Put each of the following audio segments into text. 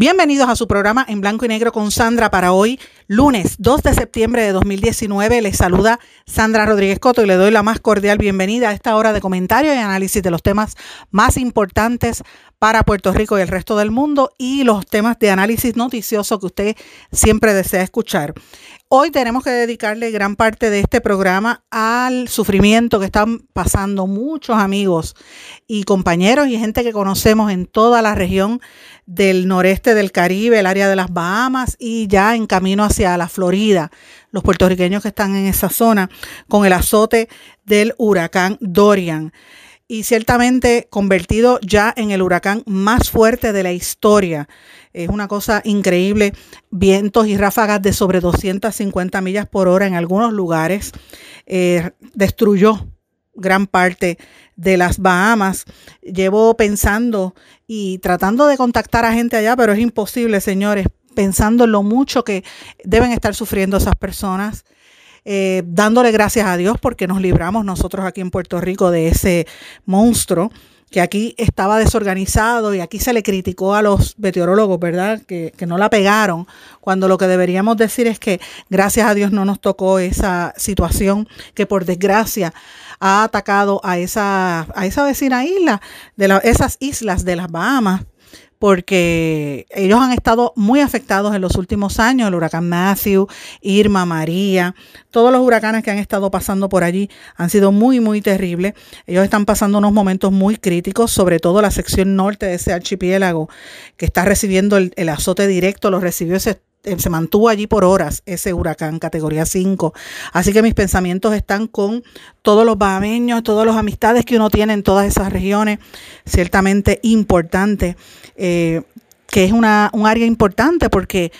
Bienvenidos a su programa en blanco y negro con Sandra para hoy, lunes 2 de septiembre de 2019. Les saluda Sandra Rodríguez Coto y le doy la más cordial bienvenida a esta hora de comentario y análisis de los temas más importantes para Puerto Rico y el resto del mundo y los temas de análisis noticioso que usted siempre desea escuchar. Hoy tenemos que dedicarle gran parte de este programa al sufrimiento que están pasando muchos amigos y compañeros y gente que conocemos en toda la región del noreste del Caribe, el área de las Bahamas y ya en camino hacia la Florida, los puertorriqueños que están en esa zona con el azote del huracán Dorian y ciertamente convertido ya en el huracán más fuerte de la historia. Es una cosa increíble, vientos y ráfagas de sobre 250 millas por hora en algunos lugares. Eh, destruyó gran parte de las Bahamas. Llevo pensando y tratando de contactar a gente allá, pero es imposible, señores, pensando en lo mucho que deben estar sufriendo esas personas. Eh, dándole gracias a Dios porque nos libramos nosotros aquí en Puerto Rico de ese monstruo que aquí estaba desorganizado y aquí se le criticó a los meteorólogos, ¿verdad? Que, que, no la pegaron, cuando lo que deberíamos decir es que gracias a Dios no nos tocó esa situación que por desgracia ha atacado a esa, a esa vecina isla, de esas islas de las Bahamas, porque ellos han estado muy afectados en los últimos años, el huracán Matthew, Irma, María, todos los huracanes que han estado pasando por allí han sido muy, muy terribles. Ellos están pasando unos momentos muy críticos, sobre todo la sección norte de ese archipiélago que está recibiendo el, azote directo, lo recibió ese se mantuvo allí por horas ese huracán categoría 5. Así que mis pensamientos están con todos los bahameños, todas las amistades que uno tiene en todas esas regiones, ciertamente importante, eh, que es una, un área importante porque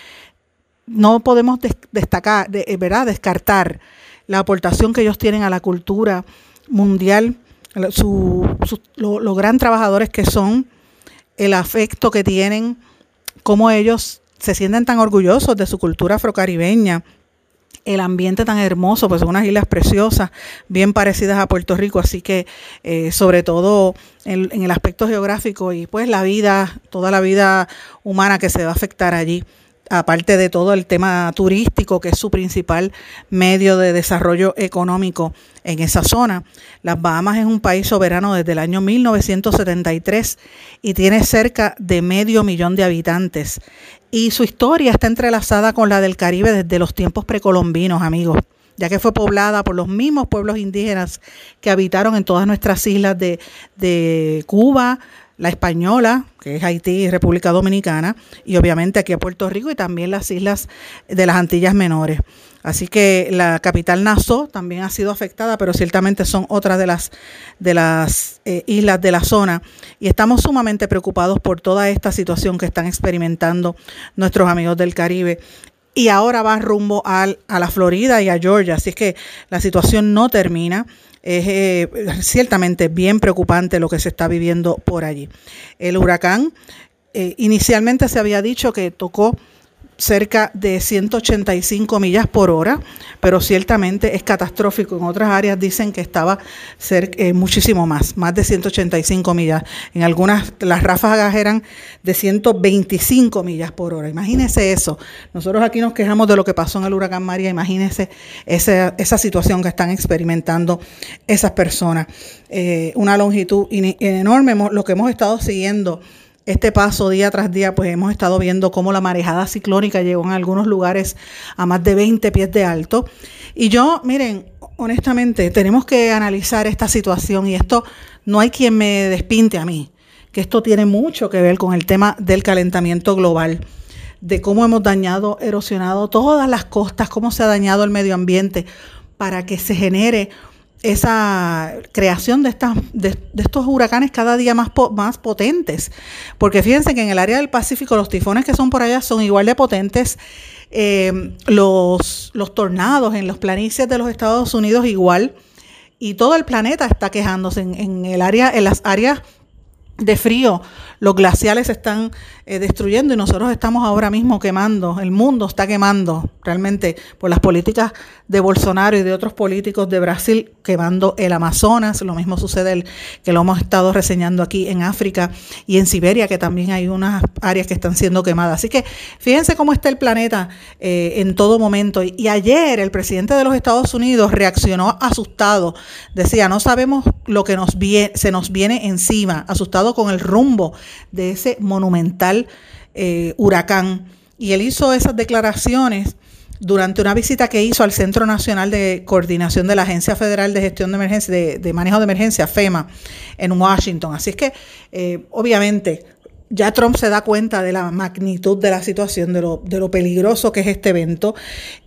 no podemos destacar, de, eh, ¿verdad? descartar la aportación que ellos tienen a la cultura mundial, su, los gran trabajadores que son, el afecto que tienen, cómo ellos se sienten tan orgullosos de su cultura afrocaribeña, el ambiente tan hermoso, pues son unas islas preciosas, bien parecidas a Puerto Rico, así que eh, sobre todo en, en, el aspecto geográfico y pues la vida, toda la vida humana que se va a afectar allí aparte de todo el tema turístico, que es su principal medio de desarrollo económico en esa zona. Las Bahamas es un país soberano desde el año 1973 y tiene cerca de medio millón de habitantes. Y su historia está entrelazada con la del Caribe desde los tiempos precolombinos, amigos ya que fue poblada por los mismos pueblos indígenas que habitaron en todas nuestras islas de, de Cuba, la española, que es Haití y República Dominicana, y obviamente aquí a Puerto Rico y también las islas de las Antillas Menores. Así que la capital Nassau también ha sido afectada, pero ciertamente son otras de las, de las eh, islas de la zona. Y estamos sumamente preocupados por toda esta situación que están experimentando nuestros amigos del Caribe y ahora va rumbo al, a la Florida y a Georgia. Así es que la situación no termina. Es eh, ciertamente bien preocupante lo que se está viviendo por allí. El huracán eh, inicialmente se había dicho que tocó cerca de 185 millas por hora, pero ciertamente es catastrófico. En otras áreas dicen que estaba eh, muchísimo más, más de 185 millas. En algunas las ráfagas eran de 125 millas por hora. Imagínense eso. Nosotros aquí nos quejamos de lo que pasó en el huracán María. Imagínense esa, esa situación que están experimentando esas personas. Eh, una longitud enorme, lo que hemos estado siguiendo este paso día tras día, pues hemos estado viendo cómo la marejada ciclónica llegó en algunos lugares a más de 20 pies de alto. Y yo, miren, honestamente, tenemos que analizar esta situación y esto no hay quien me despinte a mí, que esto tiene mucho que ver con el tema del calentamiento global de cómo hemos dañado, erosionado todas las costas, cómo se ha dañado el medio ambiente para que se genere esa creación de, estas, de, estos huracanes cada día más, más potentes. Porque fíjense que en el área del Pacífico los tifones que son por allá son igual de potentes. Eh, los, los tornados en los planicies de los Estados Unidos igual. Y todo el planeta está quejándose en, en el área, en las áreas de frío los glaciales se están eh, destruyendo y nosotros estamos ahora mismo quemando, el mundo está quemando realmente por las políticas de Bolsonaro y de otros políticos de Brasil quemando el Amazonas, lo mismo sucede que lo hemos estado reseñando aquí en África y en Siberia, que también hay unas áreas que están siendo quemadas. Así que fíjense cómo está el planeta eh, en todo momento. Y, ayer el presidente de los Estados Unidos reaccionó asustado, decía, no sabemos lo que se nos viene encima, asustado con el rumbo de ese monumental eh, huracán. Y él hizo esas declaraciones durante una visita que hizo al Centro Nacional de Coordinación de la Agencia Federal de Gestión de Emergencia, de, Manejo de Emergencia, FEMA, en Washington. Así es que, eh, obviamente, ya Trump se da cuenta de la magnitud de la situación, de lo, de lo peligroso que es este evento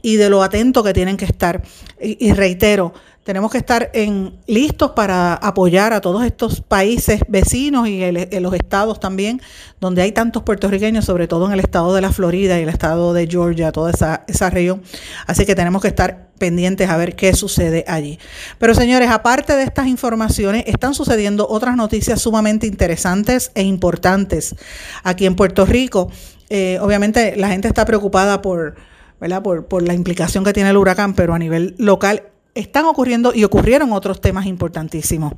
y de lo atento que tienen que estar. y reitero, tenemos que estar en, listos para apoyar a todos estos países vecinos y en los estados también, donde hay tantos puertorriqueños, sobre todo en el estado de la Florida y el estado de Georgia, toda esa, región. Así que tenemos que estar pendientes a ver qué sucede allí. Pero señores, aparte de estas informaciones, están sucediendo otras noticias sumamente interesantes e importantes aquí en Puerto Rico. Eh, obviamente la gente está preocupada por la implicación que tiene el huracán, pero a nivel local están ocurriendo y ocurrieron otros temas importantísimos.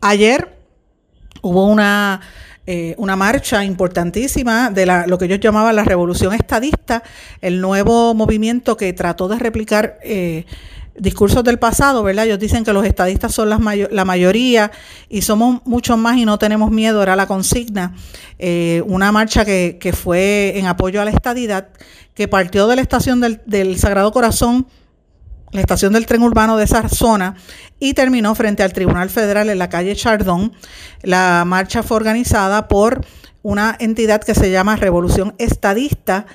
Ayer hubo una, eh, una marcha importantísima de la, lo que ellos llamaban la revolución estadista, el nuevo movimiento que trató de replicar eh, discursos del pasado, ¿verdad? Ellos dicen que los estadistas son las la mayoría y somos muchos más y no tenemos miedo, era la consigna. Eh, una marcha que, que, fue en apoyo a la estadidad, que partió de la estación del, del Sagrado Corazón la estación del tren urbano de esa zona y terminó frente al Tribunal Federal en la calle Chardón. La marcha fue organizada por una entidad que se llama Revolución Estadista,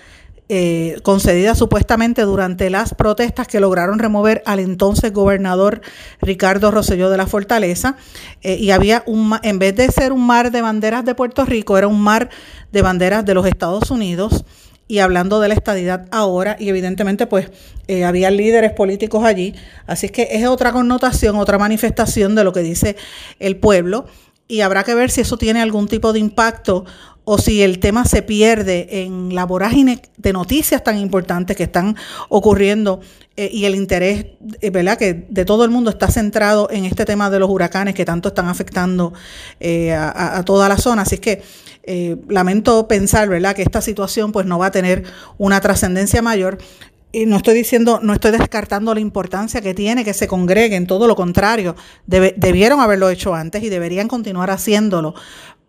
eh, concedida supuestamente durante las protestas que lograron remover al entonces gobernador Ricardo Rosselló de la Fortaleza. Eh, y había un, en vez de ser un mar de banderas de Puerto Rico, era un mar de banderas de los Estados Unidos y hablando de la estadidad ahora y evidentemente pues eh, había líderes políticos allí, así que es otra connotación, otra manifestación de lo que dice el pueblo y habrá que ver si eso tiene algún tipo de impacto o si el tema se pierde en la vorágine de noticias tan importantes que están ocurriendo eh, y el interés, eh, ¿verdad?, que de todo el mundo está centrado en este tema de los huracanes que tanto están afectando a, a, toda la zona. Así que eh, lamento pensar, ¿verdad?, que esta situación pues no va a tener una trascendencia mayor. Y no estoy diciendo, no estoy descartando la importancia que tiene que se congreguen, todo lo contrario, debieron haberlo hecho antes y deberían continuar haciéndolo,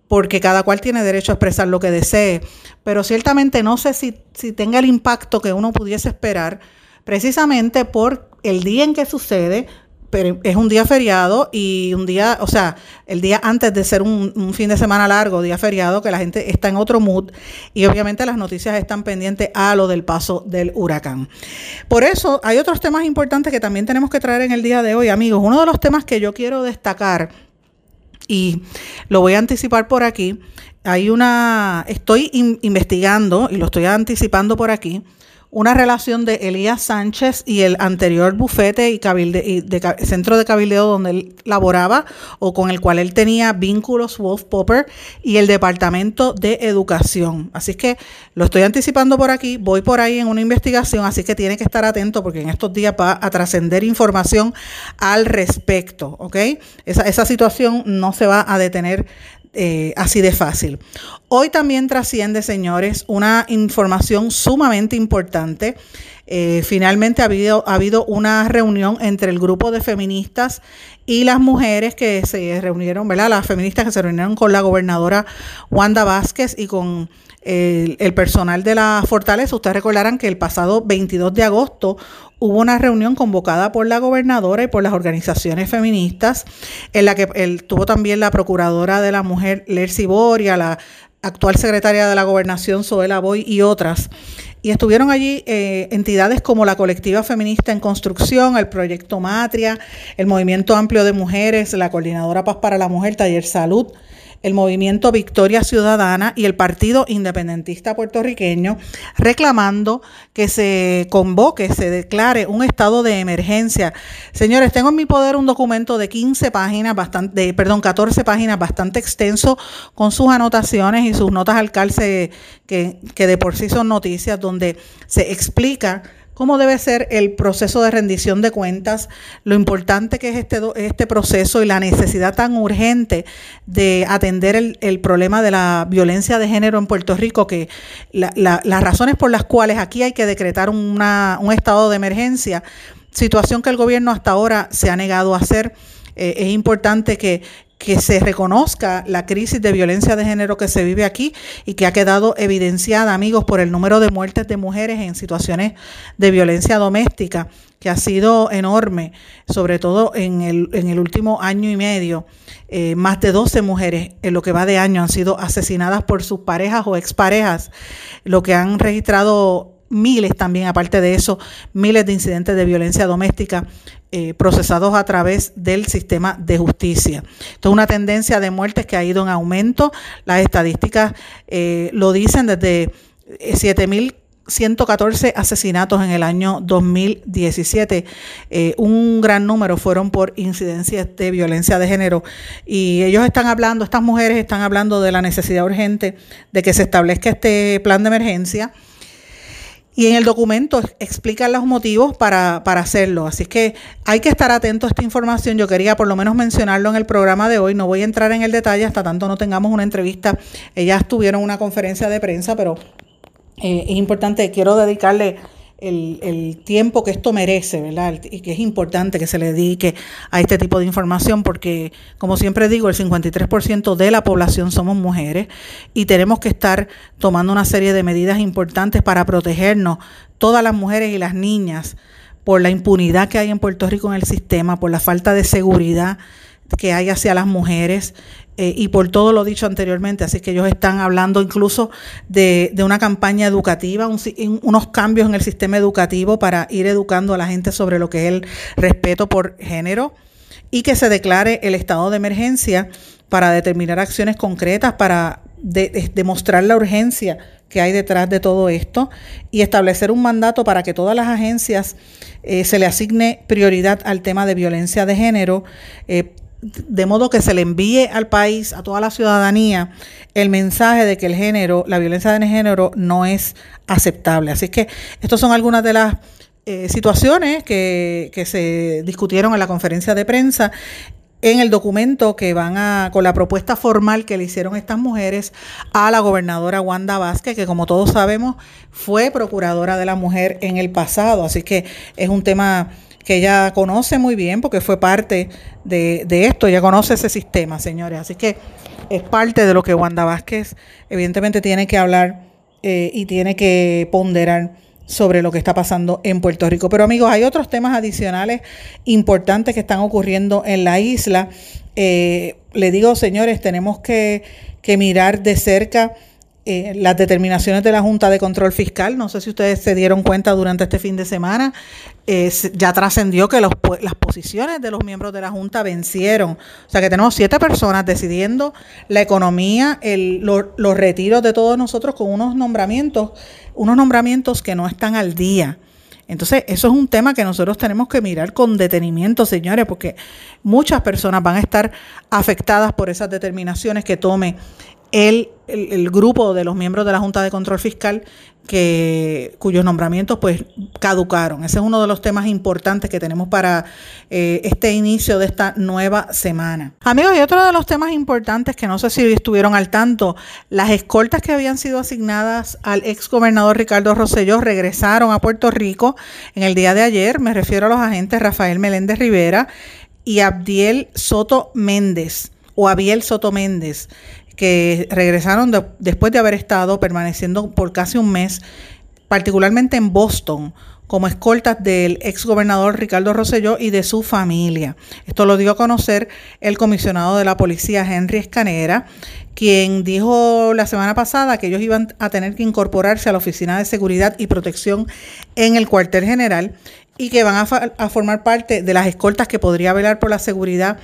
porque cada cual tiene derecho a expresar lo que desee, pero ciertamente no sé si, si tenga el impacto que uno pudiese esperar, precisamente por el día en que sucede, pero es un día feriado y un día, o sea, el día antes de ser un, fin de semana largo, día feriado, que la gente está en otro mood y obviamente las noticias están pendientes a lo del paso del huracán. Por eso hay otros temas importantes que también tenemos que traer en el día de hoy, amigos. Uno de los temas que yo quiero destacar y lo voy a anticipar por aquí, hay una, estoy investigando y lo estoy anticipando por aquí, una relación de Elías Sánchez y el anterior bufete y, de, centro de cabildeo donde él laboraba o con el cual él tenía vínculos Wolf Popper y el Departamento de Educación. Así que lo estoy anticipando por aquí, voy por ahí en una investigación, así que tiene que estar atento porque en estos días va a trascender información al respecto, ¿ok? Esa, esa situación no se va a detener eh, así de fácil. Hoy también trasciende, señores, una información sumamente importante. Eh, finalmente ha habido, ha habido una reunión entre el grupo de feministas y las mujeres que se reunieron, ¿verdad? Las feministas que se reunieron con la gobernadora Wanda Vázquez y con el, personal de la fortaleza. Ustedes recordarán que el pasado 22 de agosto hubo una reunión convocada por la gobernadora y por las organizaciones feministas, en la que tuvo también la procuradora de la mujer, Lercy Boria, la actual secretaria de la Gobernación, Zoela Boy, y otras. Y estuvieron allí eh, entidades como la Colectiva Feminista en Construcción, el Proyecto Matria, el Movimiento Amplio de Mujeres, la Coordinadora Paz para la Mujer, Taller Salud, el movimiento Victoria Ciudadana y el Partido Independentista Puertorriqueño reclamando que se convoque, se declare un estado de emergencia. Señores, tengo en mi poder un documento de 15 páginas, bastante, perdón, 14 páginas, bastante extenso, con sus anotaciones y sus notas al calce que, que de por sí son noticias, donde se explica cómo debe ser el proceso de rendición de cuentas, lo importante que es este, este proceso y la necesidad tan urgente de atender el, problema de la violencia de género en Puerto Rico, que las razones por las cuales aquí hay que decretar un estado de emergencia, situación que el gobierno hasta ahora se ha negado a hacer. Eh, es importante que que se reconozca la crisis de violencia de género que se vive aquí y que ha quedado evidenciada, amigos, por el número de muertes de mujeres en situaciones de violencia doméstica, que ha sido enorme, sobre todo en el, en el último año y medio. Eh, más de 12 mujeres en lo que va de año han sido asesinadas por sus parejas o exparejas, lo que han registrado miles también, aparte de eso, miles de incidentes de violencia doméstica eh, procesados a través del sistema de justicia. Esto es una tendencia de muertes que ha ido en aumento. Las estadísticas eh, lo dicen desde 7.114 eh, asesinatos en el año 2017. un gran número fueron por incidencias de violencia de género. Y ellos están hablando, estas mujeres están hablando de la necesidad urgente de que se establezca este plan de emergencia y en el documento explican los motivos para, hacerlo. Así que hay que estar atento a esta información. Yo quería por lo menos mencionarlo en el programa de hoy. No voy a entrar en el detalle hasta tanto no tengamos una entrevista. Ellas tuvieron una conferencia de prensa, pero eh, es importante, quiero dedicarle el, tiempo que esto merece, ¿verdad? Y que es importante que se le dedique a este tipo de información porque, como siempre digo, el 53% de la población somos mujeres y tenemos que estar tomando una serie de medidas importantes para protegernos, todas las mujeres y las niñas, por la impunidad que hay en Puerto Rico en el sistema, por la falta de seguridad que hay hacia las mujeres eh, y por todo lo dicho anteriormente. Así que ellos están hablando incluso de, una campaña educativa, unos cambios en el sistema educativo para ir educando a la gente sobre lo que es el respeto por género y que se declare el estado de emergencia para determinar acciones concretas, para demostrar la urgencia que hay detrás de todo esto y establecer un mandato para que todas las agencias eh, se le asigne prioridad al tema de violencia de género. Eh, de modo que se le envíe al país, a toda la ciudadanía, el mensaje de que el género, la violencia de género no es aceptable. Así que estas son algunas de las eh, situaciones que, que se discutieron en la conferencia de prensa en el documento que van a, con la propuesta formal que le hicieron estas mujeres a la gobernadora Wanda Vázquez, que como todos sabemos fue procuradora de la mujer en el pasado. Así que es un tema que ella conoce muy bien porque fue parte de, esto, ella conoce ese sistema, señores. Así que es parte de lo que Wanda Vázquez evidentemente tiene que hablar eh, y tiene que ponderar sobre lo que está pasando en Puerto Rico. Pero amigos, hay otros temas adicionales importantes que están ocurriendo en la isla. Eh, le digo, señores, tenemos que, que mirar de cerca eh, las determinaciones de la Junta de Control Fiscal. No sé si ustedes se dieron cuenta durante este fin de semana. Eh, ya trascendió que las posiciones de los miembros de la Junta vencieron. O sea que tenemos siete personas decidiendo la economía, los retiros de todos nosotros con unos nombramientos, unos nombramientos que no están al día. Entonces, eso es un tema que nosotros tenemos que mirar con detenimiento, señores, porque muchas personas van a estar afectadas por esas determinaciones que tome el, el, grupo de los miembros de la Junta de Control Fiscal que, cuyos nombramientos pues caducaron. Ese es uno de los temas importantes que tenemos para eh, este inicio de esta nueva semana. Amigos, y otro de los temas importantes que no sé si estuvieron al tanto, las escoltas que habían sido asignadas al ex gobernador Ricardo Rosselló regresaron a Puerto Rico en el día de ayer. Me refiero a los agentes Rafael Meléndez Rivera y Abdiel Soto Méndez o Abiel Soto Méndez que regresaron después de haber estado permaneciendo por casi un mes, particularmente en Boston, como escoltas del ex gobernador Ricardo Rosselló y de su familia. Esto lo dio a conocer el comisionado de la policía Henry Escanera, quien dijo la semana pasada que ellos iban a tener que incorporarse a la Oficina de Seguridad y Protección en el cuartel general y que van a, formar parte de las escoltas que podría velar por la seguridad,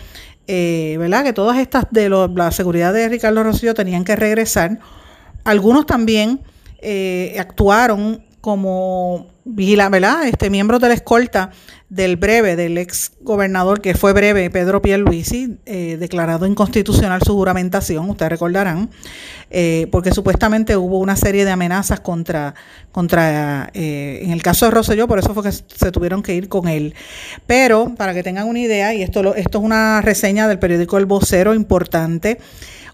eh, ¿verdad? Que todas estas de la seguridad de Ricardo Rosselló tenían que regresar. Algunos también eh, actuaron como vigila, ¿verdad? Este miembro de la escolta del breve, del ex gobernador que fue breve, Pedro Pierluisi, eh, declarado inconstitucional su juramentación, ustedes recordarán, eh, porque supuestamente hubo una serie de amenazas contra, contra eh, en el caso de Rosselló, por eso fue que se tuvieron que ir con él. Pero, para que tengan una idea, y esto, esto es una reseña del periódico El Vocero importante,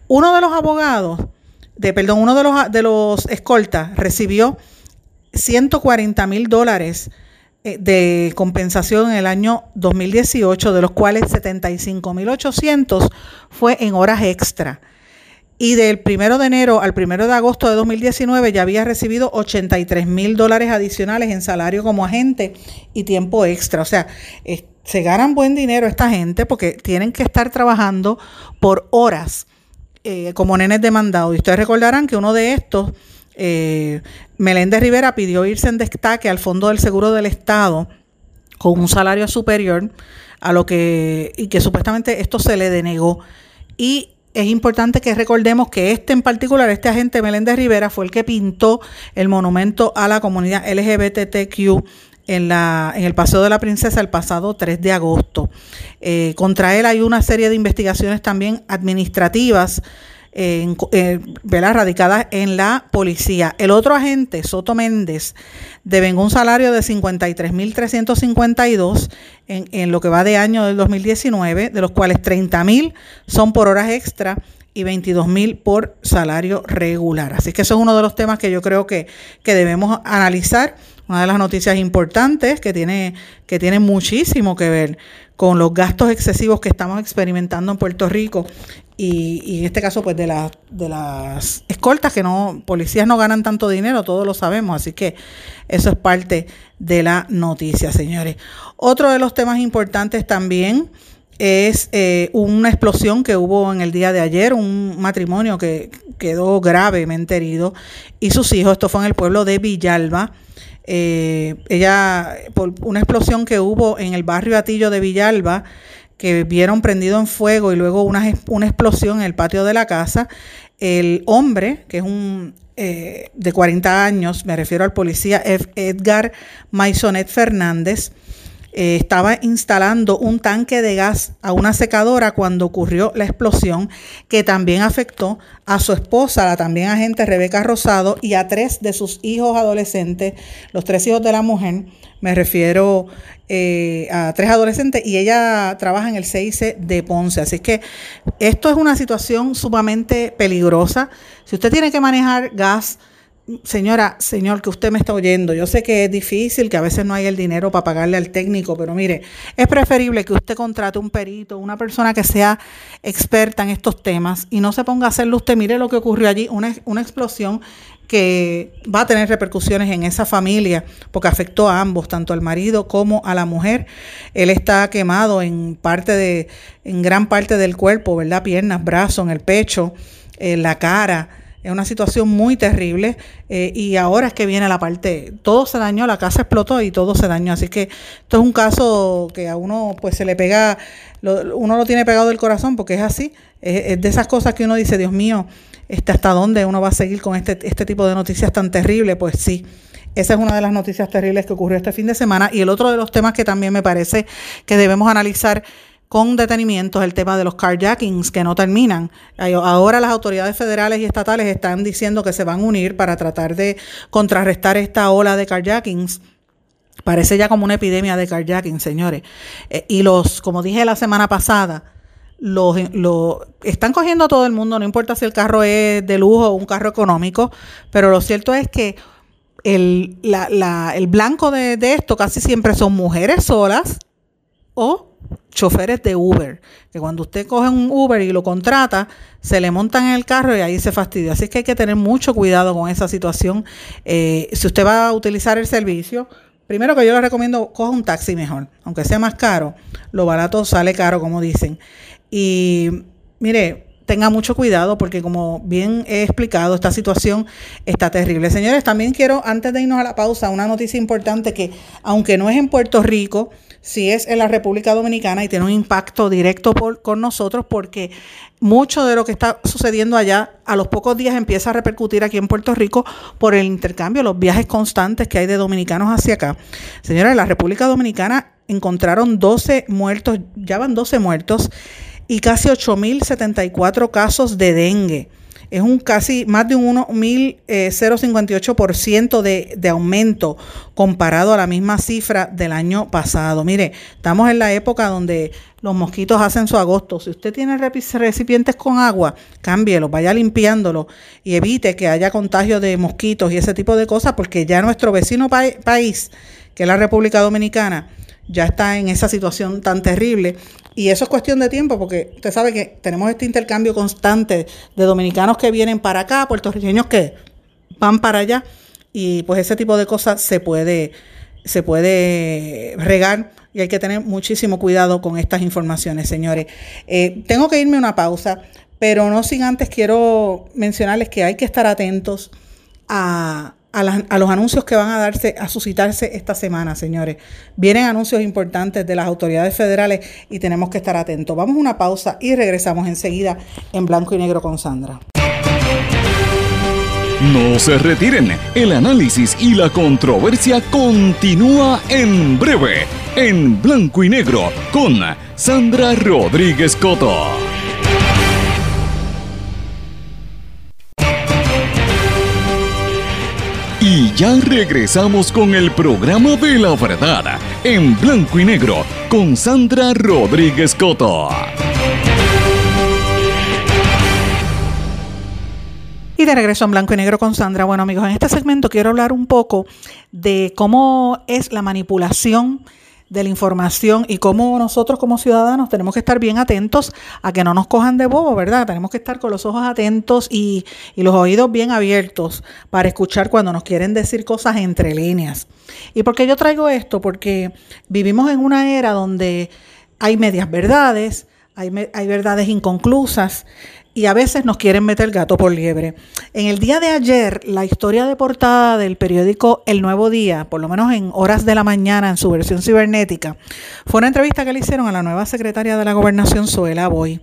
uno de los abogados, de, perdón, uno de los, de los escoltas recibió 140 mil dólares eh, de compensación en el año 2018, de los cuales 75 mil 800 fue en horas extra. Y del primero de enero al primero de agosto de 2019 ya había recibido 83 mil dólares adicionales en salario como agente y tiempo extra. O sea, se ganan buen dinero esta gente porque tienen que estar trabajando por horas eh, como nenes demandados. Y ustedes recordarán que uno de estos eh, Meléndez Rivera pidió irse en destaque al Fondo del Seguro del Estado con un salario superior a lo que, y que supuestamente esto se le denegó. Y es importante que recordemos que este en particular, este agente Meléndez Rivera, fue el que pintó el monumento a la comunidad LGBTQ en, la, en el Paseo de la Princesa el pasado 3 de agosto. Eh, contra él hay una serie de investigaciones también administrativas en, eh, radicadas en la policía. El otro agente, Soto Méndez, devengó un salario de 53.352 en, en lo que va de año del 2019, de los cuales 30.000 son por horas extra y 22.000 por salario regular. Así que eso es uno de los temas que yo creo que, que debemos analizar. Una de las noticias importantes que tiene, que tiene muchísimo que ver con los gastos excesivos que estamos experimentando en Puerto Rico y, en este caso pues de, la, de las escoltas que no, policías no ganan tanto dinero, todos lo sabemos, así que eso es parte de la noticia, señores. Otro de los temas importantes también es eh, una explosión que hubo en el día de ayer, un matrimonio que quedó gravemente herido y sus hijos, esto fue en el pueblo de Villalba. Eh, ella, por una explosión que hubo en el barrio Atillo de Villalba, que vieron prendido en fuego y luego una, una explosión en el patio de la casa. El hombre, que es un eh, de 40 años, me refiero al policía Edgar Maisonet Fernández, eh, estaba instalando un tanque de gas a una secadora cuando ocurrió la explosión que también afectó a su esposa, la también agente Rebeca Rosado, y a tres de sus hijos adolescentes, los tres hijos de la mujer, me refiero eh, a tres adolescentes, y ella trabaja en el CIC de Ponce. Así que esto es una situación sumamente peligrosa. Si usted tiene que manejar gas, señora, señor, que usted me está oyendo, yo sé que es difícil, que a veces no hay el dinero para pagarle al técnico, pero mire, es preferible que usted contrate un perito, una persona que sea experta en estos temas y no se ponga a hacerlo usted. Mire lo que ocurrió allí, una, una explosión que va a tener repercusiones en esa familia, porque afectó a ambos, tanto al marido como a la mujer. Él está quemado en parte de, en gran parte del cuerpo, ¿verdad? Piernas, brazos, en el pecho, en la cara es una situación muy terrible eh, y ahora es que viene la parte, todo se dañó, la casa explotó y todo se dañó. Así que esto es un caso que a uno pues se le pega, uno lo tiene pegado del corazón porque es así, es, de esas cosas que uno dice, Dios mío, este, ¿hasta dónde uno va a seguir con este, este tipo de noticias tan terribles? Pues sí. Esa es una de las noticias terribles que ocurrió este fin de semana. Y el otro de los temas que también me parece que debemos analizar con detenimiento el tema de los carjackings que no terminan. Ahora las autoridades federales y estatales están diciendo que se van a unir para tratar de contrarrestar esta ola de carjackings. Parece ya como una epidemia de carjacking, señores. Eh, y los, como dije la semana pasada, los, están cogiendo a todo el mundo, no importa si el carro es de lujo o un carro económico, pero lo cierto es que el, blanco de, esto casi siempre son mujeres solas o choferes de Uber, que cuando usted coge un Uber y lo contrata, se le montan en el carro y ahí se fastidia. Así que hay que tener mucho cuidado con esa situación. Eh, si usted va a utilizar el servicio, primero que yo les recomiendo, coja un taxi mejor, aunque sea más caro, lo barato sale caro, como dicen. Y mire, tenga mucho cuidado porque como bien he explicado, esta situación está terrible. Señores, también quiero, antes de irnos a la pausa, una noticia importante que aunque no es en Puerto Rico, sí es en la República Dominicana y tiene un impacto directo con nosotros porque mucho de lo que está sucediendo allá a los pocos días empieza a repercutir aquí en Puerto Rico por el intercambio, los viajes constantes que hay de dominicanos hacia acá. Señores, en la República Dominicana encontraron 12 muertos, ya van 12 muertos y casi 8.074 casos de dengue. Es un casi más de un 1.058% eh, de, de aumento comparado a la misma cifra del año pasado. Mire, estamos en la época donde los mosquitos hacen su agosto. Si usted tiene recipientes con agua, cámbielos, vaya limpiándolos y evite que haya contagio de mosquitos y ese tipo de cosas, porque ya nuestro vecino país, que es la República Dominicana, ya está en esa situación tan terrible y eso es cuestión de tiempo porque usted sabe que tenemos este intercambio constante de dominicanos que vienen para acá, puertorriqueños que van para allá y pues ese tipo de cosas se puede se puede regar y hay que tener muchísimo cuidado con estas informaciones, señores. Eh, tengo que irme a una pausa, pero no sin antes quiero mencionarles que hay que estar atentos a, a, los anuncios que van a darse, a suscitarse esta semana, señores. Vienen anuncios importantes de las autoridades federales y tenemos que estar atentos. Vamos a una pausa y regresamos enseguida en blanco y negro con Sandra. No se retiren, el análisis y la controversia continúa en breve, en blanco y negro, con Sandra Rodríguez Coto. Y ya regresamos con el programa de la verdad, en blanco y negro, con Sandra Rodríguez Coto. Y de regreso en blanco y negro con Sandra. Bueno amigos, en este segmento quiero hablar un poco de cómo es la manipulación de la información y cómo nosotros como ciudadanos tenemos que estar bien atentos a que no nos cojan de bobo, ¿verdad? Tenemos que estar con los ojos atentos y, y los oídos bien abiertos para escuchar cuando nos quieren decir cosas entre líneas. ¿Y por qué yo traigo esto? Porque vivimos en una era donde hay medias verdades, hay, hay verdades inconclusas y a veces nos quieren meter gato por liebre. En el día de ayer, la historia de portada del periódico El Nuevo Día, por lo menos en horas de la mañana en su versión cibernética, fue una entrevista que le hicieron a la nueva secretaria de la gobernación, Zoela Boy,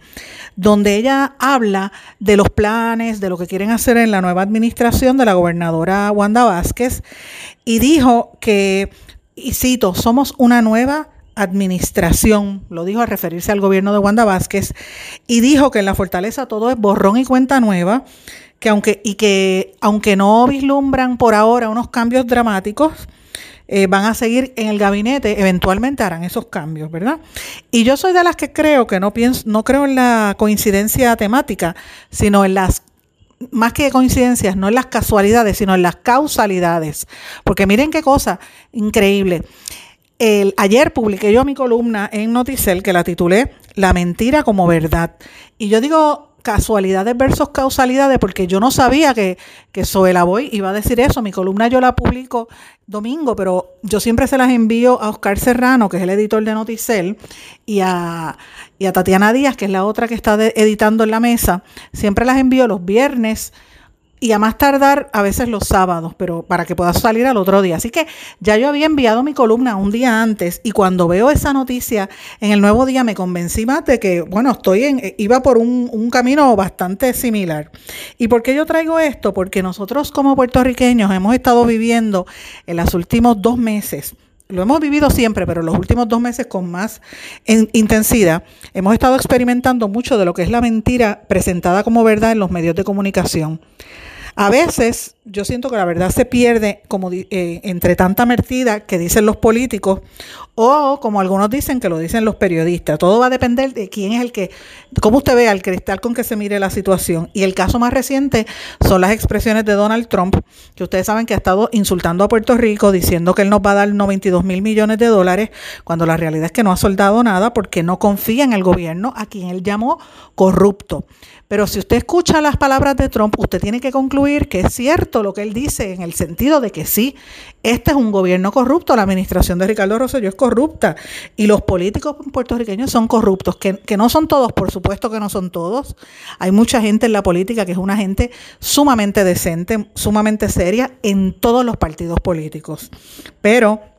donde ella habla de los planes, de lo que quieren hacer en la nueva administración de la gobernadora Wanda Vázquez, y dijo que, y cito, somos una nueva administración, lo dijo a referirse al gobierno de Wanda Vázquez, y dijo que en la fortaleza todo es borrón y cuenta nueva, que aunque, y que aunque no vislumbran por ahora unos cambios dramáticos, eh, van a seguir en el gabinete, eventualmente harán esos cambios, ¿verdad? Y yo soy de las que creo que no pienso, no creo en la coincidencia temática, sino en las más que coincidencias, no en las casualidades, sino en las causalidades. Porque miren qué cosa increíble. El, ayer publiqué yo mi columna en Noticel que la titulé La mentira como verdad. Y yo digo casualidades versus causalidades porque yo no sabía que, que Zoela Boy iba a decir eso. Mi columna yo la publico domingo, pero yo siempre se las envío a Oscar Serrano, que es el editor de Noticel, y a, y a Tatiana Díaz, que es la otra que está editando en la mesa. Siempre las envío los viernes y a más tardar a veces los sábados, pero para que pueda salir al otro día. Así que ya yo había enviado mi columna un día antes y cuando veo esa noticia en el nuevo día me convencí más de que, bueno, estoy en, iba por un, un camino bastante similar. ¿Y por qué yo traigo esto? Porque nosotros como puertorriqueños hemos estado viviendo en los últimos dos meses lo hemos vivido siempre, pero los últimos dos meses con más intensidad, hemos estado experimentando mucho de lo que es la mentira presentada como verdad en los medios de comunicación. A veces yo siento que la verdad se pierde como eh, entre tanta mentira que dicen los políticos o como algunos dicen que lo dicen los periodistas. Todo va a depender de quién es el que, cómo usted vea el cristal con que se mire la situación. Y el caso más reciente son las expresiones de Donald Trump, que ustedes saben que ha estado insultando a Puerto Rico diciendo que él nos va a dar 92 mil millones de dólares, cuando la realidad es que no ha soldado nada porque no confía en el gobierno a quien él llamó corrupto. Pero si usted escucha las palabras de Trump, usted tiene que concluir que es cierto lo que él dice en el sentido de que sí, este es un gobierno corrupto, la administración de Ricardo Rosselló es corrupta y los políticos puertorriqueños son corruptos, que, que no son todos, por supuesto que no son todos. Hay mucha gente en la política que es una gente sumamente decente, sumamente seria en todos los partidos políticos. Pero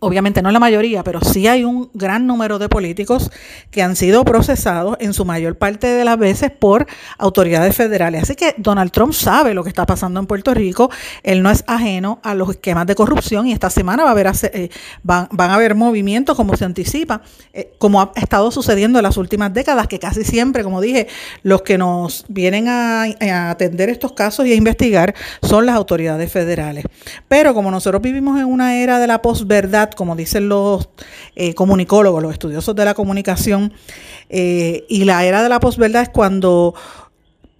obviamente no la mayoría, pero sí hay un gran número de políticos que han sido procesados en su mayor parte de las veces por autoridades federales. Así que Donald Trump sabe lo que está pasando en Puerto Rico, él no es ajeno a los esquemas de corrupción y esta semana va a haber, eh, van, a haber movimientos como se anticipa, eh, como ha estado sucediendo en las últimas décadas, que casi siempre, como dije, los que nos vienen a, a atender estos casos y a investigar son las autoridades federales. Pero como nosotros vivimos en una era de la posverdad, como dicen los eh, comunicólogos, los estudiosos de la comunicación, eh, y la era de la posverdad es cuando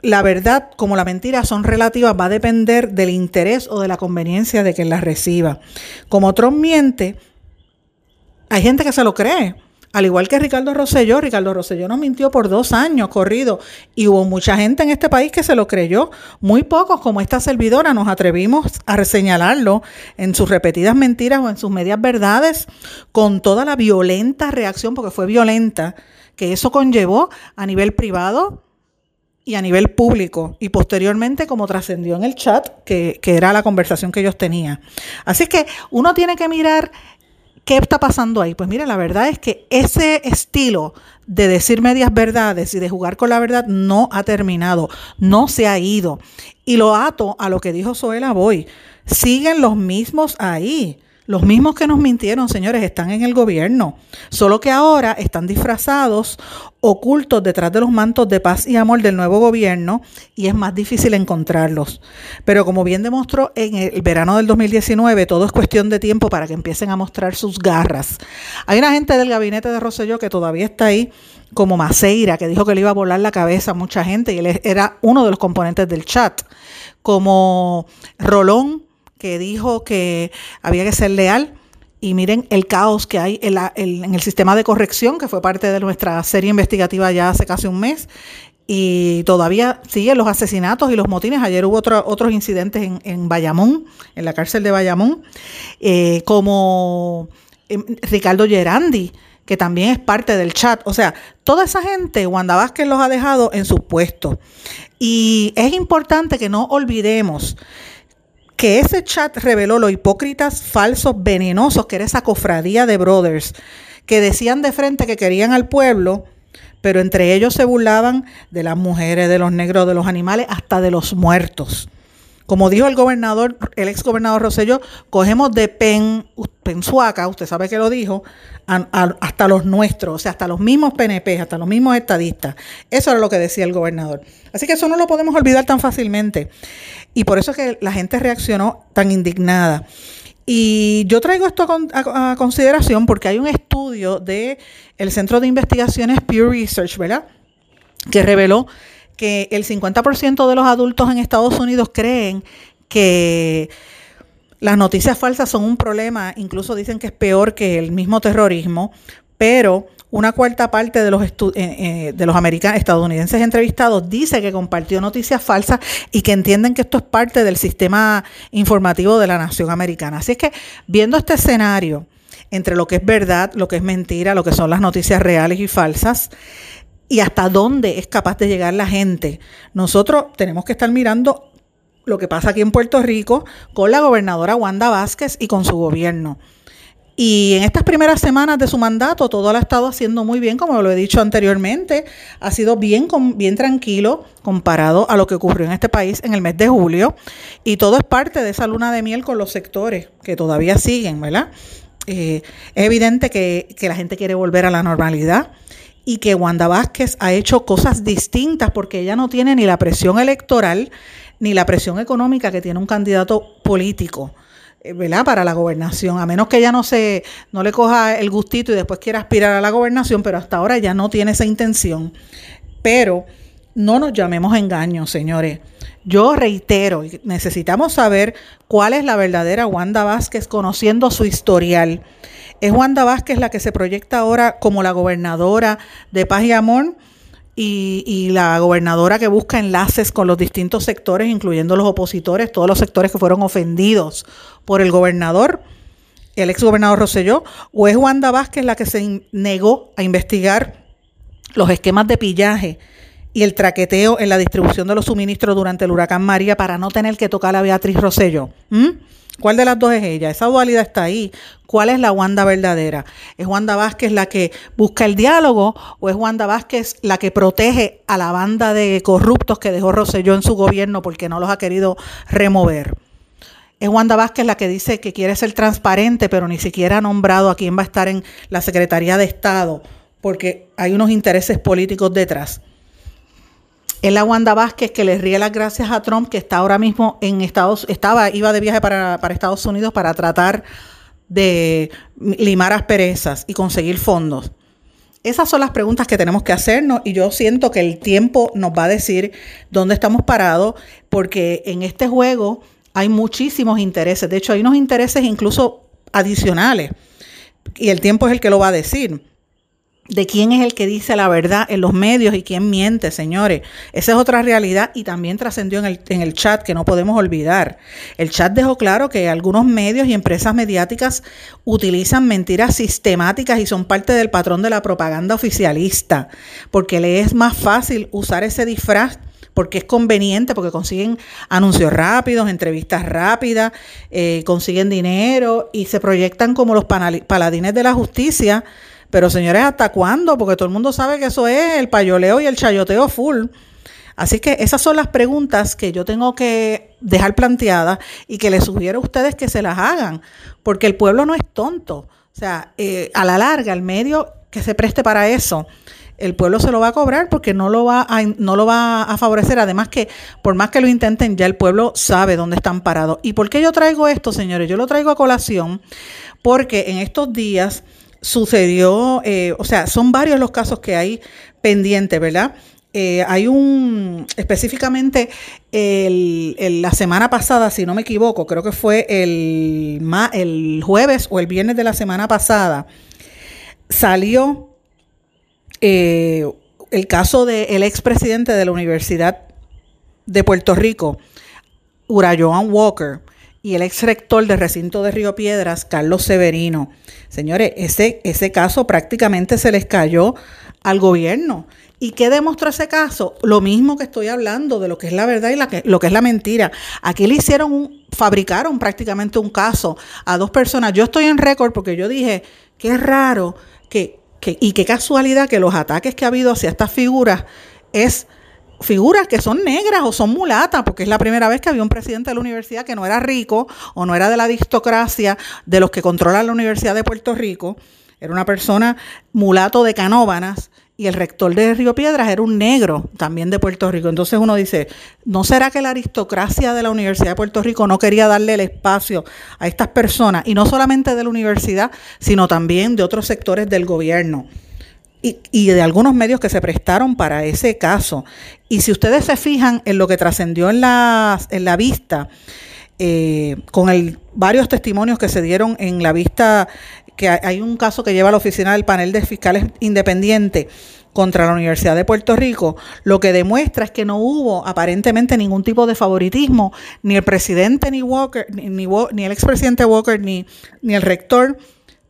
la verdad como la mentira son relativas, va a depender del interés o de la conveniencia de quien las reciba. Como Trump miente, hay gente que se lo cree. Al igual que Ricardo Rosselló, Ricardo Rosselló nos mintió por dos años corrido y hubo mucha gente en este país que se lo creyó. Muy pocos, como esta servidora, nos atrevimos a reseñalarlo en sus repetidas mentiras o en sus medias verdades con toda la violenta reacción, porque fue violenta, que eso conllevó a nivel privado y a nivel público y posteriormente como trascendió en el chat, que, que, era la conversación que ellos tenían. Así que uno tiene que mirar ¿Qué está pasando ahí? Pues mira, la verdad es que ese estilo de decir medias verdades y de jugar con la verdad no ha terminado, no se ha ido. Y lo ato a lo que dijo Zoela Boy. Siguen los mismos ahí. Los mismos que nos mintieron, señores, están en el gobierno, solo que ahora están disfrazados, ocultos detrás de los mantos de paz y amor del nuevo gobierno y es más difícil encontrarlos. Pero como bien demostró en el verano del 2019, todo es cuestión de tiempo para que empiecen a mostrar sus garras. Hay una gente del gabinete de Rosselló que todavía está ahí como Maceira, que dijo que le iba a volar la cabeza a mucha gente y él era uno de los componentes del chat, como Rolón, que dijo que había que ser leal. Y miren el caos que hay en, el sistema de corrección, que fue parte de nuestra serie investigativa ya hace casi un mes. Y todavía siguen los asesinatos y los motines. Ayer hubo otros incidentes en, Bayamón, en la cárcel de Bayamón, eh, como em, Ricardo Gerandi, que también es parte del chat. O sea, toda esa gente, Wanda Vázquez los ha dejado en su puesto. Y es importante que no olvidemos que ese chat reveló los hipócritas, falsos, venenosos, que era esa cofradía de brothers, que decían de frente que querían al pueblo, pero entre ellos se burlaban de las mujeres, de los negros, de los animales, hasta de los muertos. Como dijo el gobernador, el ex gobernador Rosselló, cogemos de pen, Pensuaca, usted sabe que lo dijo, hasta los nuestros, o sea, hasta los mismos PNP, hasta los mismos estadistas. Eso era lo que decía el gobernador. Así que eso no lo podemos olvidar tan fácilmente. Y por eso es que la gente reaccionó tan indignada. Y yo traigo esto a, consideración porque hay un estudio del el Centro de Investigaciones Pew Research, ¿verdad? Que reveló que el 50% de los adultos en Estados Unidos creen que las noticias falsas son un problema, incluso dicen que es peor que el mismo terrorismo, pero una cuarta parte de los, eh, eh, de los estadounidenses entrevistados dice que compartió noticias falsas y que entienden que esto es parte del sistema informativo de la nación americana. Así es que viendo este escenario entre lo que es verdad, lo que es mentira, lo que son las noticias reales y falsas, y hasta dónde es capaz de llegar la gente. Nosotros tenemos que estar mirando lo que pasa aquí en Puerto Rico con la gobernadora Wanda Vázquez y con su gobierno. Y en estas primeras semanas de su mandato, todo lo ha estado haciendo muy bien, como lo he dicho anteriormente. Ha sido bien, bien tranquilo comparado a lo que ocurrió en este país en el mes de julio. Y todo es parte de esa luna de miel con los sectores que todavía siguen, ¿verdad? Eh, es evidente que, que la gente quiere volver a la normalidad y que Wanda Vázquez ha hecho cosas distintas porque ella no tiene ni la presión electoral ni la presión económica que tiene un candidato político. Eh, ¿verdad? para la gobernación, a menos que ella no se no le coja el gustito y después quiera aspirar a la gobernación, pero hasta ahora ya no tiene esa intención. Pero no nos llamemos engaños, señores. Yo reitero, necesitamos saber cuál es la verdadera Wanda Vázquez conociendo su historial. ¿Es Wanda Vázquez la que se proyecta ahora como la gobernadora de paz y amor? y, la gobernadora que busca enlaces con los distintos sectores, incluyendo los opositores, todos los sectores que fueron ofendidos por el gobernador, el ex gobernador Rosselló, o es Wanda Vázquez la que se negó a investigar los esquemas de pillaje y el traqueteo en la distribución de los suministros durante el huracán María para no tener que tocar a Beatriz Rosselló. ¿Cuál de las dos es ella? Esa dualidad está ahí. ¿Cuál es la Wanda verdadera? ¿Es Wanda Vázquez la que busca el diálogo o es Wanda Vázquez la que protege a la banda de corruptos que dejó Rosselló en su gobierno porque no los ha querido remover? Es Wanda Vázquez la que dice que quiere ser transparente, pero ni siquiera ha nombrado a quién va a estar en la Secretaría de Estado, porque hay unos intereses políticos detrás. Es la Wanda Vázquez que le ríe las gracias a Trump, que está ahora mismo en Estados estaba, iba de viaje para, para Estados Unidos para tratar de limar asperezas y conseguir fondos. Esas son las preguntas que tenemos que hacernos y yo siento que el tiempo nos va a decir dónde estamos parados, porque en este juego hay muchísimos intereses. De hecho, hay unos intereses incluso adicionales y el tiempo es el que lo va a decir de quién es el que dice la verdad en los medios y quién miente, señores. Esa es otra realidad y también trascendió en el, en el chat que no podemos olvidar. El chat dejó claro que algunos medios y empresas mediáticas utilizan mentiras sistemáticas y son parte del patrón de la propaganda oficialista, porque le es más fácil usar ese disfraz porque es conveniente, porque consiguen anuncios rápidos, entrevistas rápidas, eh, consiguen dinero y se proyectan como los paladines de la justicia pero señores, ¿hasta cuándo? Porque todo el mundo sabe que eso es el payoleo y el chayoteo full. Así que esas son las preguntas que yo tengo que dejar planteadas y que les sugiero a ustedes que se las hagan, porque el pueblo no es tonto. O sea, eh, a la larga, el medio que se preste para eso, el pueblo se lo va a cobrar porque no lo va a, no lo va a favorecer. Además que por más que lo intenten, ya el pueblo sabe dónde están parados. ¿Y por qué yo traigo esto, señores? Yo lo traigo a colación porque en estos días sucedió, eh, o sea, son varios los casos que hay pendientes, ¿verdad? Eh, hay un, específicamente el, la semana pasada, si no me equivoco, creo que fue el, el jueves o el viernes de la semana pasada, salió eh, el caso del expresidente de la Universidad de Puerto Rico, Urayoan Walker, y el ex rector del recinto de Río Piedras, Carlos Severino. Señores, ese, ese caso prácticamente se les cayó al gobierno. ¿Y qué demostró ese caso? Lo mismo que estoy hablando de lo que es la verdad y la que, lo que es la mentira. Aquí le hicieron un, fabricaron prácticamente un caso a dos personas. Yo estoy en récord porque yo dije, qué raro que, que, y qué casualidad que los ataques que ha habido hacia estas figuras es figuras que son negras o son mulatas, porque es la primera vez que había un presidente de la universidad que no era rico o no era de la aristocracia de los que controlan la Universidad de Puerto Rico. Era una persona mulato de Canóbanas y el rector de Río Piedras era un negro también de Puerto Rico. Entonces uno dice, ¿no será que la aristocracia de la Universidad de Puerto Rico no quería darle el espacio a estas personas? Y no solamente de la universidad, sino también de otros sectores del gobierno y, de algunos medios que se prestaron para ese caso. Y si ustedes se fijan en lo que trascendió en la, en la vista, eh, con el, varios testimonios que se dieron en la vista, que hay un caso que lleva a la oficina del panel de fiscales independientes contra la Universidad de Puerto Rico, lo que demuestra es que no hubo aparentemente ningún tipo de favoritismo, ni el presidente ni Walker, ni, ni el expresidente Walker, ni, ni el rector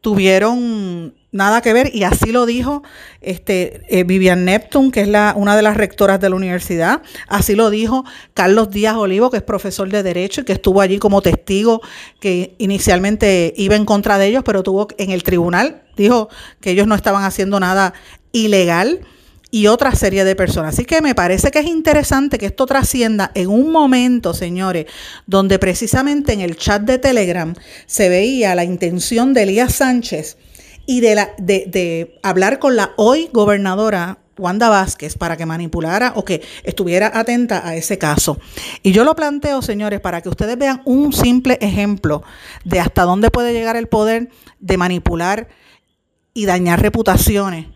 tuvieron nada que ver y así lo dijo este eh, Vivian Neptune, que es la, una de las rectoras de la universidad, así lo dijo Carlos Díaz Olivo, que es profesor de derecho y que estuvo allí como testigo que inicialmente iba en contra de ellos, pero tuvo en el tribunal. Dijo que ellos no estaban haciendo nada ilegal y otra serie de personas. Así que me parece que es interesante que esto trascienda en un momento, señores, donde precisamente en el chat de Telegram se veía la intención de Elías Sánchez y de, la, de, de hablar con la hoy gobernadora Wanda Vázquez para que manipulara o que estuviera atenta a ese caso. Y yo lo planteo, señores, para que ustedes vean un simple ejemplo de hasta dónde puede llegar el poder de manipular y dañar reputaciones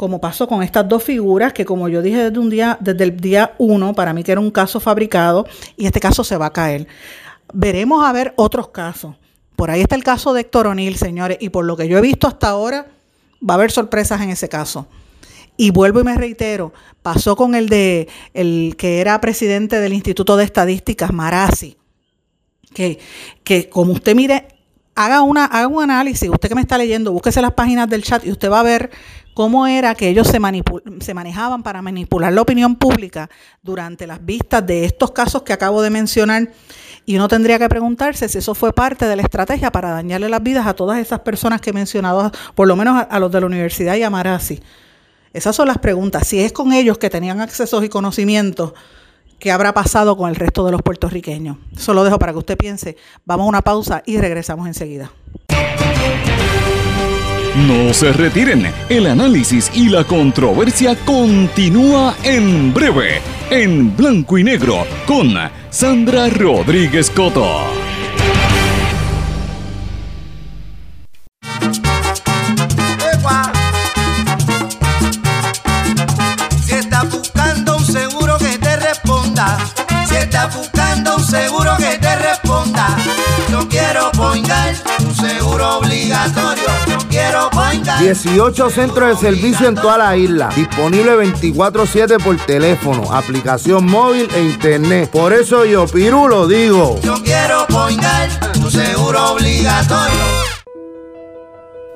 como pasó con estas dos figuras, que como yo dije desde un día, desde el día uno, para mí que era un caso fabricado, y este caso se va a caer. Veremos a ver otros casos. Por ahí está el caso de Héctor O'Neill, señores, y por lo que yo he visto hasta ahora, va a haber sorpresas en ese caso. Y vuelvo y me reitero, pasó con el de el que era presidente del Instituto de Estadísticas, Marasi, que, que como usted mire, haga, una, haga un análisis, usted que me está leyendo, búsquese las páginas del chat y usted va a ver cómo era que ellos se, manejaban para manipular la opinión pública durante las vistas de estos casos que acabo de mencionar. Y uno tendría que preguntarse si eso fue parte de la estrategia para dañarle las vidas a todas esas personas que he mencionado, por lo menos a, los de la universidad y a Marasi. Esas son las preguntas. Si es con ellos que tenían accesos y conocimientos, ¿qué habrá pasado con el resto de los puertorriqueños? Eso lo dejo para que usted piense. Vamos a una pausa y regresamos enseguida. No se retiren, el análisis y la controversia continúa en breve, en blanco y negro, con Sandra Rodríguez Coto. Si estás buscando un seguro que te responda, si estás buscando un seguro que te responda, yo quiero poingar un seguro obligatorio 18 centros de servicio en toda la isla. Disponible 24-7 por teléfono, aplicación móvil e internet. Por eso yo, Piru, lo digo. Yo quiero poingar tu seguro obligatorio.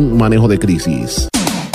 manejo de crisis.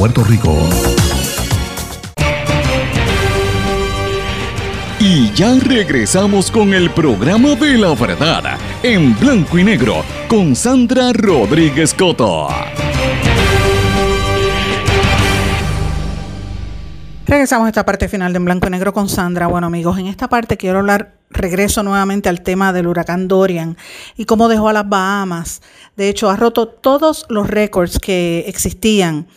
Puerto Rico. Y ya regresamos con el programa de la verdad, en blanco y negro, con Sandra Rodríguez Coto. Regresamos a esta parte final de En Blanco y Negro con Sandra. Bueno, amigos, en esta parte quiero hablar regreso nuevamente al tema del huracán Dorian y cómo dejó a las Bahamas. De hecho, ha roto todos los récords que existían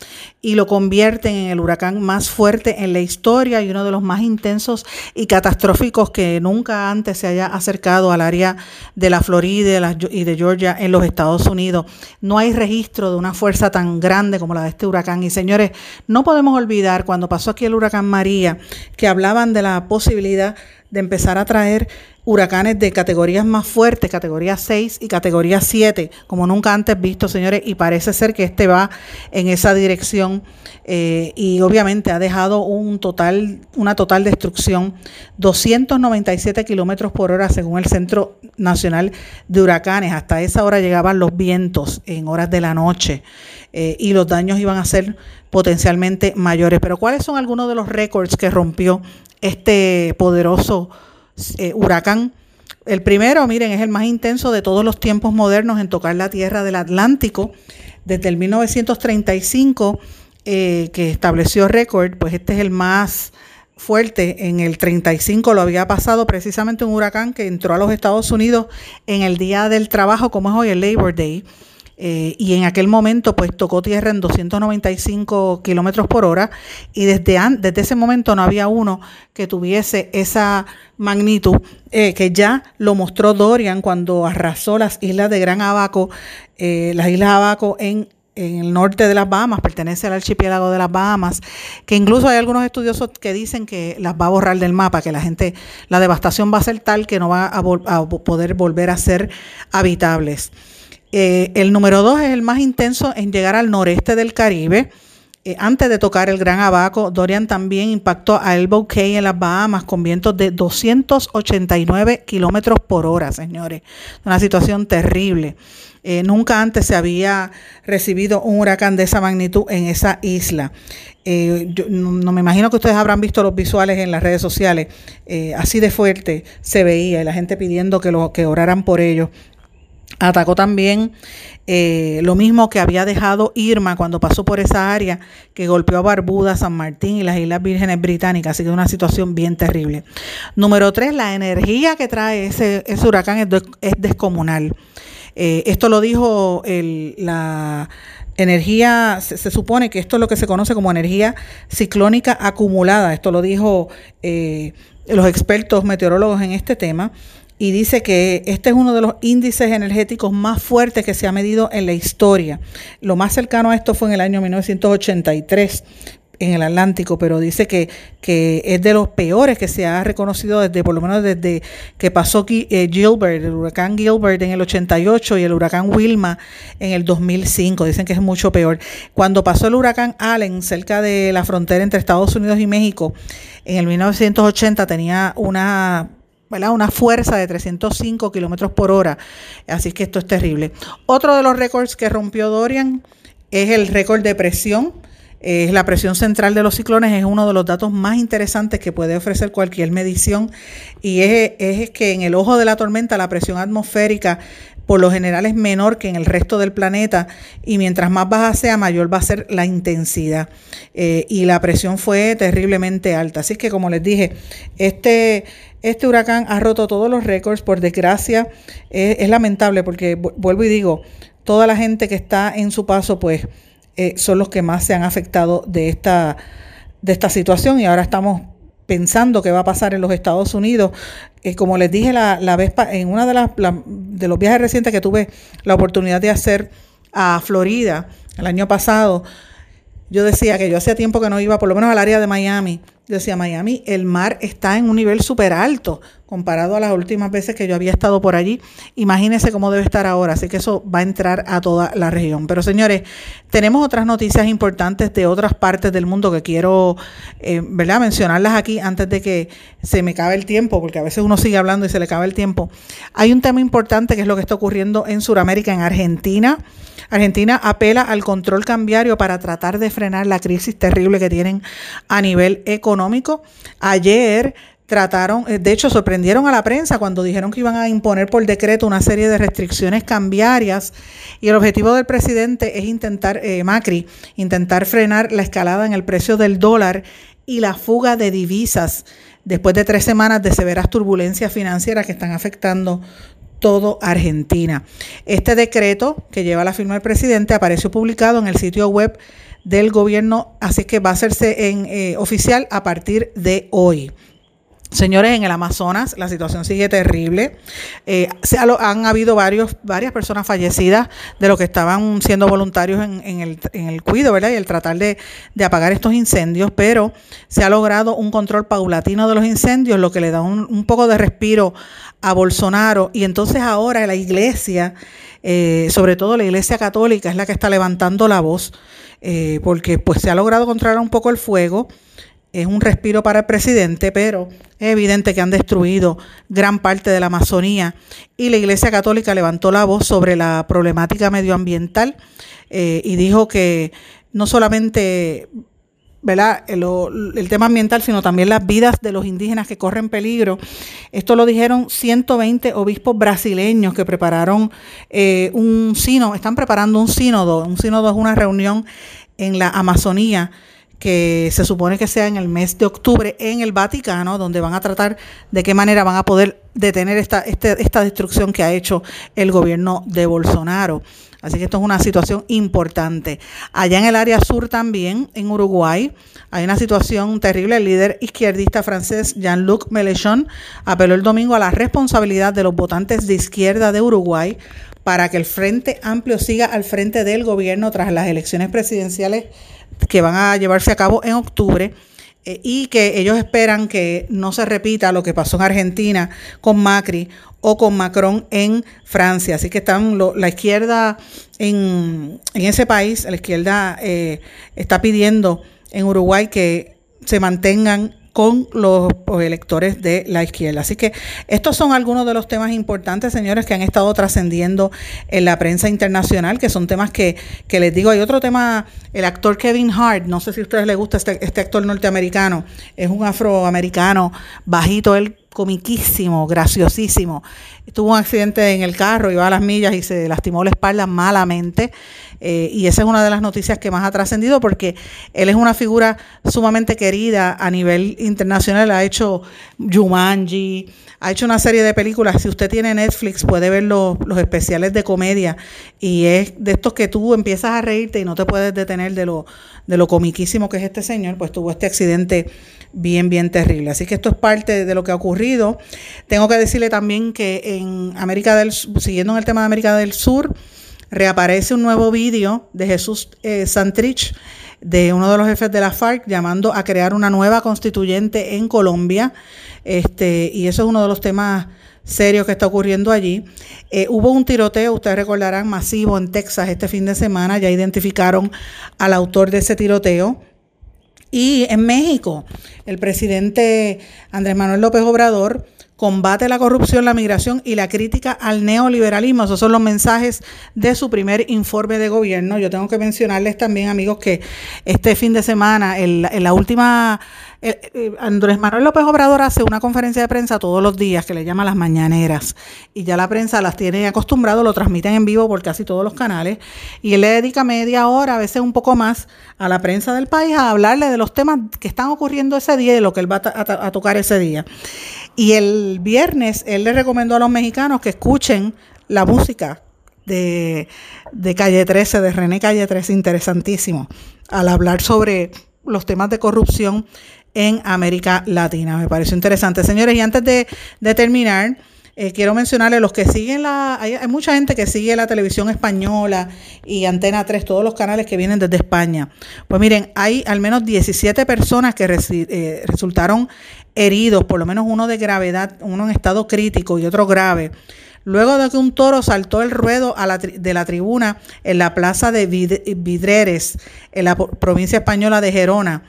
y lo convierte en el huracán más fuerte en la historia y uno de los más intensos y catastróficos que nunca antes se haya acercado al área de la Florida y de Georgia en los Estados Unidos. No hay registro de una fuerza tan grande como la de este huracán. Y señores, no podemos olvidar cuando pasó aquí el huracán María, que hablaban de la posibilidad de empezar a traer huracanes de categorías más fuertes, categoría 6 y categoría 7, como nunca antes visto, señores, y parece ser que este va en esa dirección eh, y obviamente ha dejado un total, una total destrucción, 297 kilómetros por hora según el Centro Nacional de Huracanes. Hasta esa hora llegaban los vientos en horas de la noche eh, y los daños iban a ser potencialmente mayores. Pero ¿cuáles son algunos de los récords que rompió este poderoso eh, huracán. El primero, miren, es el más intenso de todos los tiempos modernos en tocar la tierra del Atlántico. Desde el 1935, eh, que estableció récord, pues este es el más fuerte. En el 35 lo había pasado precisamente un huracán que entró a los Estados Unidos en el Día del Trabajo, como es hoy el Labor Day. Eh, y en aquel momento pues tocó tierra en 295 kilómetros por hora y desde, desde ese momento no había uno que tuviese esa magnitud eh, que ya lo mostró Dorian cuando arrasó las islas de Gran Abaco, eh, las islas Abaco en el norte de las Bahamas, pertenece al archipiélago de las Bahamas, que incluso hay algunos estudiosos que dicen que las va a borrar del mapa, que la gente, la devastación va a ser tal que no va a, a poder volver a ser habitables. Eh, el número dos es el más intenso en llegar al noreste del Caribe. Eh, antes de tocar el Gran Abaco, Dorian también impactó a Elbow Cay en las Bahamas con vientos de 289 kilómetros por hora, señores. Una situación terrible. Eh, nunca antes se había recibido un huracán de esa magnitud en esa isla. no, me imagino que ustedes habrán visto los visuales en las redes sociales. así de fuerte se veía y la gente pidiendo que, lo, que oraran por ellos. Atacó también eh, lo mismo que había dejado Irma cuando pasó por esa área, que golpeó a Barbuda, San Martín y las Islas Vírgenes Británicas. Así que una situación bien terrible. Número tres, la energía que trae ese, huracán es, descomunal. Eh, esto lo dijo la energía, se, supone que esto es lo que se conoce como energía ciclónica acumulada. Esto lo dijo eh, los expertos meteorólogos en este tema y dice que este es uno de los índices energéticos más fuertes que se ha medido en la historia. Lo más cercano a esto fue en el año 1983 en el Atlántico, pero dice que, que es de los peores que se ha reconocido desde, por lo menos desde que pasó eh, Gilbert, el huracán Gilbert en el 88 y el huracán Wilma en el 2005. Dicen que es mucho peor. Cuando pasó el huracán Allen cerca de la frontera entre Estados Unidos y México, en el 1980 tenía una una fuerza de 305 kilómetros por hora. Así que esto es terrible. Otro de los récords que rompió Dorian es el récord de presión. Es la presión central de los ciclones es uno de los datos más interesantes que puede ofrecer cualquier medición y es, es que en el ojo de la tormenta la presión atmosférica por lo general es menor que en el resto del planeta y mientras más baja sea, mayor va a ser la intensidad. Eh, y la presión fue terriblemente alta. Así que como les dije, este, este huracán ha roto todos los récords. Por desgracia, es lamentable porque, vuelvo y digo, toda la gente que está en su paso, pues eh, son los que más se han afectado de esta, de esta situación y ahora estamos pensando qué va a pasar en los Estados Unidos. Eh, como les dije la, la vez en uno de, las, de los viajes recientes que tuve la oportunidad de hacer a Florida el año pasado, yo decía que yo hacía tiempo que no iba por lo menos al área de Miami decía, Miami, el mar está en un nivel súper alto comparado a las últimas veces que yo había estado por allí. Imagínense cómo debe estar ahora, así que eso va a entrar a toda la región. Pero señores, tenemos otras noticias importantes de otras partes del mundo que quiero, eh, ¿verdad?, mencionarlas aquí antes de que se me acabe el tiempo, porque a veces uno sigue hablando y se le acaba el tiempo. Hay un tema importante que es lo que está ocurriendo en Sudamérica, en Argentina. Argentina apela al control cambiario para tratar de frenar la crisis terrible que tienen a nivel económico. Ayer trataron, eh, de hecho sorprendieron a la prensa cuando dijeron que iban a imponer por decreto una serie de restricciones cambiarias y el objetivo del presidente es intentar, eh, Macri, intentar frenar la escalada en el precio del dólar y la fuga de divisas después de tres semanas de severas turbulencias financieras que están afectando todo Argentina. Este decreto que lleva la firma del presidente apareció publicado en el sitio web del gobierno, así que va a hacerse en, eh, oficial a partir de hoy. Señores, en el Amazonas la situación sigue terrible. Eh, se han habido varios, varias personas fallecidas de los que estaban siendo voluntarios en, el, en el, cuido, ¿verdad? Y el tratar de, apagar estos incendios, pero se ha logrado un control paulatino de los incendios, lo que le da un, poco de respiro a Bolsonaro. Y entonces ahora la iglesia, eh, sobre todo la iglesia católica, es la que está levantando la voz, eh, porque pues se ha logrado controlar un poco el fuego es un respiro para el presidente, pero es evidente que han destruido gran parte de la Amazonía y la Iglesia Católica levantó la voz sobre la problemática medioambiental eh, y dijo que no solamente ¿verdad? El, el, tema ambiental, sino también las vidas de los indígenas que corren peligro. Esto lo dijeron 120 obispos brasileños que prepararon eh, un sínodo, están preparando un sínodo. Un sínodo es una reunión en la Amazonía que se supone que sea en el mes de octubre en el Vaticano, donde van a tratar de qué manera van a poder detener esta, este, esta destrucción que ha hecho el gobierno de Bolsonaro. Así que esto es una situación importante. Allá en el área sur también, en Uruguay, hay una situación terrible. El líder izquierdista francés Jean-Luc Mélenchon apeló el domingo a la responsabilidad de los votantes de izquierda de Uruguay para que el Frente Amplio siga al frente del gobierno tras las elecciones presidenciales que van a llevarse a cabo en octubre eh, y que ellos esperan que no se repita lo que pasó en Argentina con Macri o con Macron en Francia. Así que están la izquierda en, ese país, la izquierda eh, está pidiendo en Uruguay que se mantengan con los, electores de la izquierda. Así que estos son algunos de los temas importantes, señores, que han estado trascendiendo en la prensa internacional, que son temas que, que, les digo, hay otro tema, el actor Kevin Hart, no sé si a ustedes les gusta este, este actor norteamericano, es un afroamericano, bajito, él comiquísimo, graciosísimo. Tuvo un accidente en el carro, iba a las millas y se lastimó la espalda malamente. Eh, y esa es una de las noticias que más ha trascendido porque él es una figura sumamente querida a nivel internacional. Ha hecho Jumanji, ha hecho una serie de películas. Si usted tiene Netflix, puede ver los, los especiales de comedia. Y es de estos que tú empiezas a reírte y no te puedes detener de lo, de lo comiquísimo que es este señor. Pues tuvo este accidente bien, bien terrible. Así que esto es parte de lo que ha ocurrido. Tengo que decirle también que en América del siguiendo en el tema de América del Sur, reaparece un nuevo vídeo de Jesús eh, Santrich, de uno de los jefes de la FARC, llamando a crear una nueva constituyente en Colombia. Este, y eso es uno de los temas serios que está ocurriendo allí. Eh, hubo un tiroteo, ustedes recordarán, masivo en Texas este fin de semana. Ya identificaron al autor de ese tiroteo. Y en México, el presidente Andrés Manuel López Obrador combate la corrupción, la migración y la crítica al neoliberalismo. Esos son los mensajes de su primer informe de gobierno. Yo tengo que mencionarles también, amigos, que este fin de semana, en la última Andrés Manuel López Obrador hace una conferencia de prensa todos los días que le llama las mañaneras y ya la prensa las tiene acostumbrado, lo transmiten en vivo por casi todos los canales y él le dedica media hora, a veces un poco más, a la prensa del país a hablarle de los temas que están ocurriendo ese día y de lo que él va a, tocar ese día. Y el viernes él le recomendó a los mexicanos que escuchen la música de, de Calle 13, de René Calle 13, interesantísimo, al hablar sobre los temas de corrupción en América Latina. Me pareció interesante. Señores, y antes de, terminar, eh, quiero mencionarle los que siguen la. Hay, mucha gente que sigue la televisión española y Antena 3, todos los canales que vienen desde España. Pues miren, hay al menos 17 personas que eh, resultaron heridos, por lo menos uno de gravedad, uno en estado crítico y otro grave. Luego de que un toro saltó el ruedo de la tribuna en la plaza de Vidreres, en la provincia española de Gerona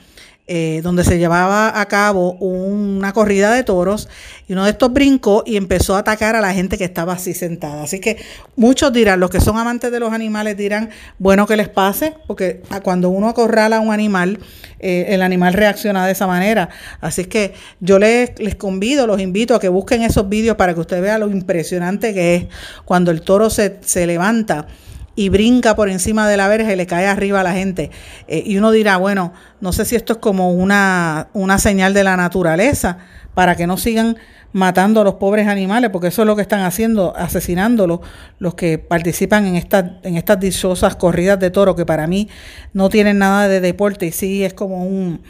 eh, donde se llevaba a cabo una corrida de toros y uno de estos brincó y empezó a atacar a la gente que estaba así sentada. Así que muchos dirán, los que son amantes de los animales dirán, bueno que les pase, porque cuando uno acorrala a un animal, eh, el animal reacciona de esa manera. Así que yo les, les convido, los invito a que busquen esos vídeos para que usted vea lo impresionante que es cuando el toro se, se levanta y brinca por encima de la verja y le cae arriba a la gente. Eh, y uno dirá, bueno, no sé si esto es como una, una señal de la naturaleza, para que no sigan matando a los pobres animales, porque eso es lo que están haciendo, asesinándolos los que participan en, estas en estas dichosas corridas de toro, que para mí no tienen nada de deporte y sí es como un,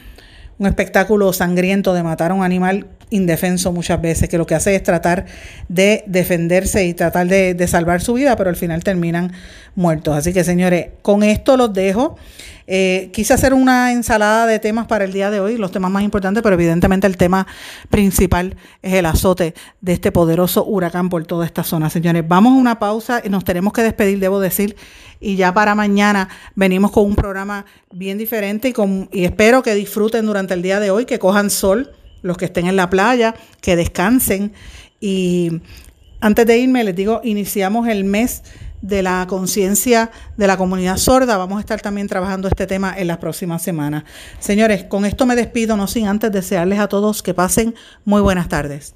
un espectáculo sangriento de matar a un animal indefenso muchas veces, que lo que hace es tratar de defenderse y tratar de, de salvar su vida, pero al final terminan muertos. Así que señores, con esto los dejo. Eh, quise hacer una ensalada de temas para el día de hoy, los temas más importantes, pero evidentemente el tema principal es el azote de este poderoso huracán por toda esta zona. Señores, vamos a una pausa y nos tenemos que despedir, debo decir, y ya para mañana venimos con un programa bien diferente y, con, y espero que disfruten durante el día de hoy, que cojan sol los que estén en la playa, que descansen y antes de irme les digo, iniciamos el mes de la conciencia de la comunidad sorda. Vamos a estar también trabajando este tema en las próximas semanas. Señores, con esto me despido, no sin antes desearles a todos que pasen muy buenas tardes.